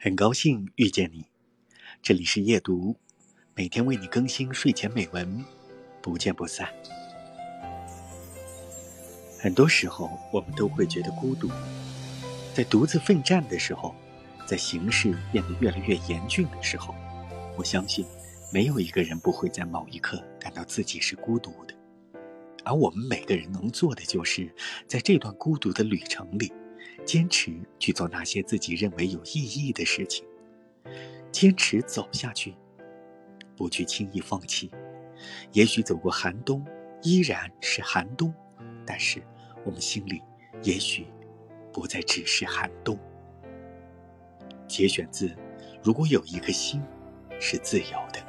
很高兴遇见你，这里是夜读，每天为你更新睡前美文，不见不散。很多时候，我们都会觉得孤独，在独自奋战的时候，在形势变得越来越严峻的时候，我相信，没有一个人不会在某一刻感到自己是孤独的。而我们每个人能做的，就是在这段孤独的旅程里。坚持去做那些自己认为有意义的事情，坚持走下去，不去轻易放弃。也许走过寒冬依然是寒冬，但是我们心里也许不再只是寒冬。节选自《如果有一颗心是自由的》。